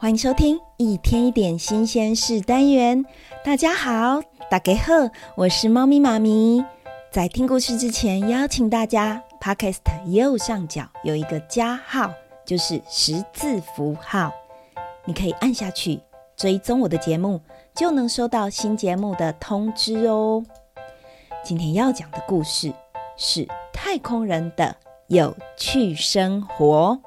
欢迎收听一天一点新鲜事单元。大家好，大家好，我是猫咪妈咪。在听故事之前，邀请大家，Podcast 右上角有一个加号，就是十字符号，你可以按下去追踪我的节目，就能收到新节目的通知哦。今天要讲的故事是太空人的有趣生活。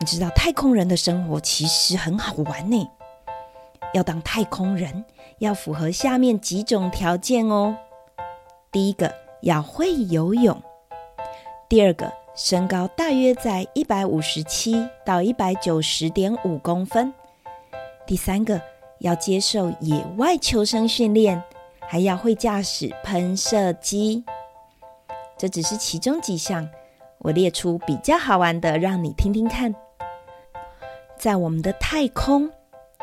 你知道太空人的生活其实很好玩呢。要当太空人，要符合下面几种条件哦。第一个，要会游泳；第二个，身高大约在一百五十七到一百九十点五公分；第三个，要接受野外求生训练，还要会驾驶喷射机。这只是其中几项，我列出比较好玩的，让你听听看。在我们的太空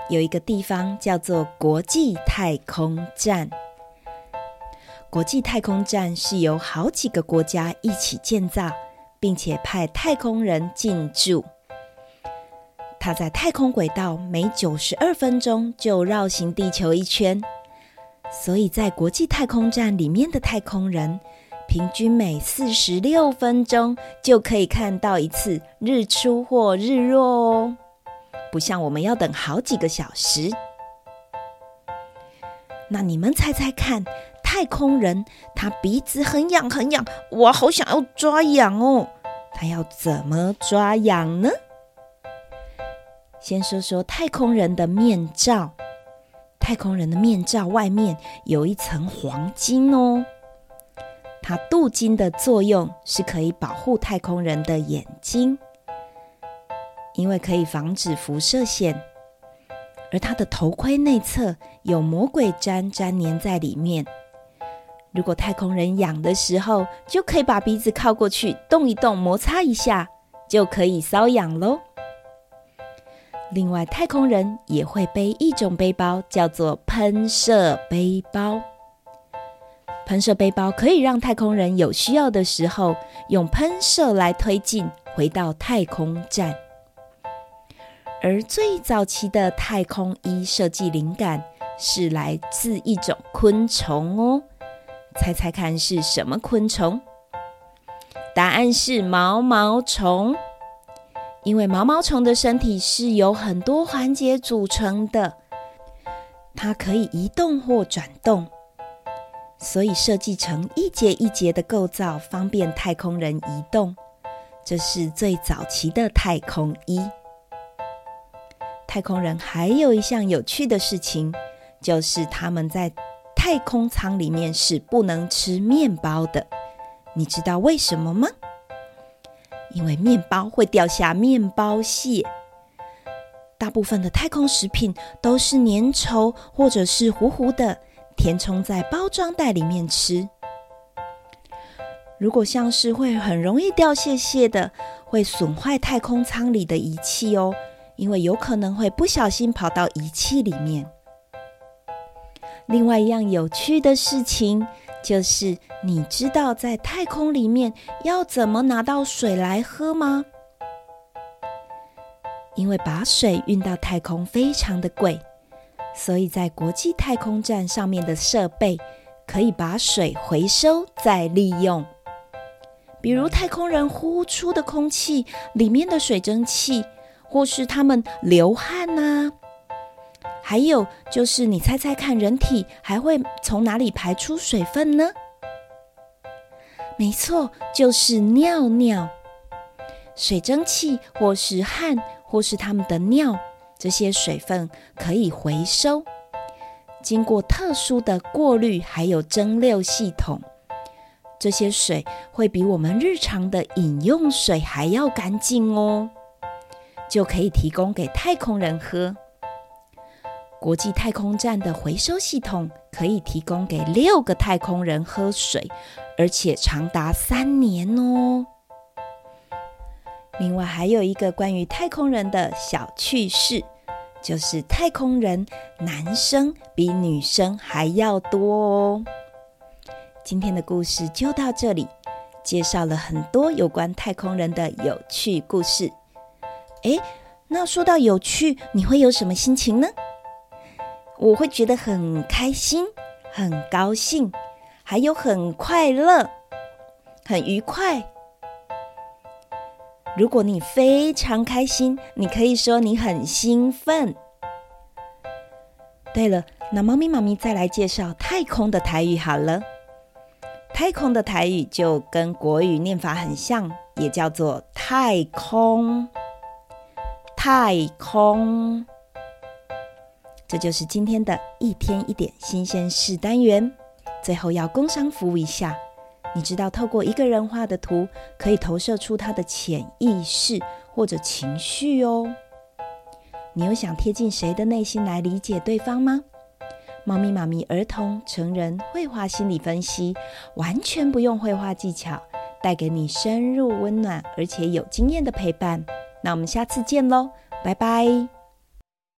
有一个地方叫做国际太空站。国际太空站是由好几个国家一起建造，并且派太空人进驻。它在太空轨道每九十二分钟就绕行地球一圈，所以在国际太空站里面的太空人，平均每四十六分钟就可以看到一次日出或日落哦。不像我们要等好几个小时。那你们猜猜看，太空人他鼻子很痒很痒，我好想要抓痒哦。他要怎么抓痒呢？先说说太空人的面罩。太空人的面罩外面有一层黄金哦。它镀金的作用是可以保护太空人的眼睛。因为可以防止辐射线，而它的头盔内侧有魔鬼毡粘黏在里面。如果太空人痒的时候，就可以把鼻子靠过去，动一动，摩擦一下，就可以搔痒喽。另外，太空人也会背一种背包，叫做喷射背包。喷射背包可以让太空人有需要的时候用喷射来推进，回到太空站。而最早期的太空衣设计灵感是来自一种昆虫哦，猜猜看是什么昆虫？答案是毛毛虫。因为毛毛虫的身体是由很多环节组成的，它可以移动或转动，所以设计成一节一节的构造，方便太空人移动。这是最早期的太空衣。太空人还有一项有趣的事情，就是他们在太空舱里面是不能吃面包的。你知道为什么吗？因为面包会掉下面包屑。大部分的太空食品都是粘稠或者是糊糊的，填充在包装袋里面吃。如果像是会很容易掉屑屑的，会损坏太空舱里的仪器哦。因为有可能会不小心跑到仪器里面。另外一样有趣的事情就是，你知道在太空里面要怎么拿到水来喝吗？因为把水运到太空非常的贵，所以在国际太空站上面的设备可以把水回收再利用。比如太空人呼出的空气里面的水蒸气。或是他们流汗呐，还有就是你猜猜看，人体还会从哪里排出水分呢？没错，就是尿尿。水蒸气或是汗，或是他们的尿，这些水分可以回收，经过特殊的过滤，还有蒸馏系统，这些水会比我们日常的饮用水还要干净哦。就可以提供给太空人喝。国际太空站的回收系统可以提供给六个太空人喝水，而且长达三年哦。另外还有一个关于太空人的小趣事，就是太空人男生比女生还要多哦。今天的故事就到这里，介绍了很多有关太空人的有趣故事。诶，那说到有趣，你会有什么心情呢？我会觉得很开心、很高兴，还有很快乐、很愉快。如果你非常开心，你可以说你很兴奋。对了，那猫咪妈咪再来介绍太空的台语好了。太空的台语就跟国语念法很像，也叫做太空。太空。这就是今天的一天一点新鲜事单元。最后要工商服务一下，你知道透过一个人画的图，可以投射出他的潜意识或者情绪哦。你有想贴近谁的内心来理解对方吗？猫咪妈咪儿童成人绘画心理分析，完全不用绘画技巧，带给你深入温暖而且有经验的陪伴。那我们下次见喽，拜拜。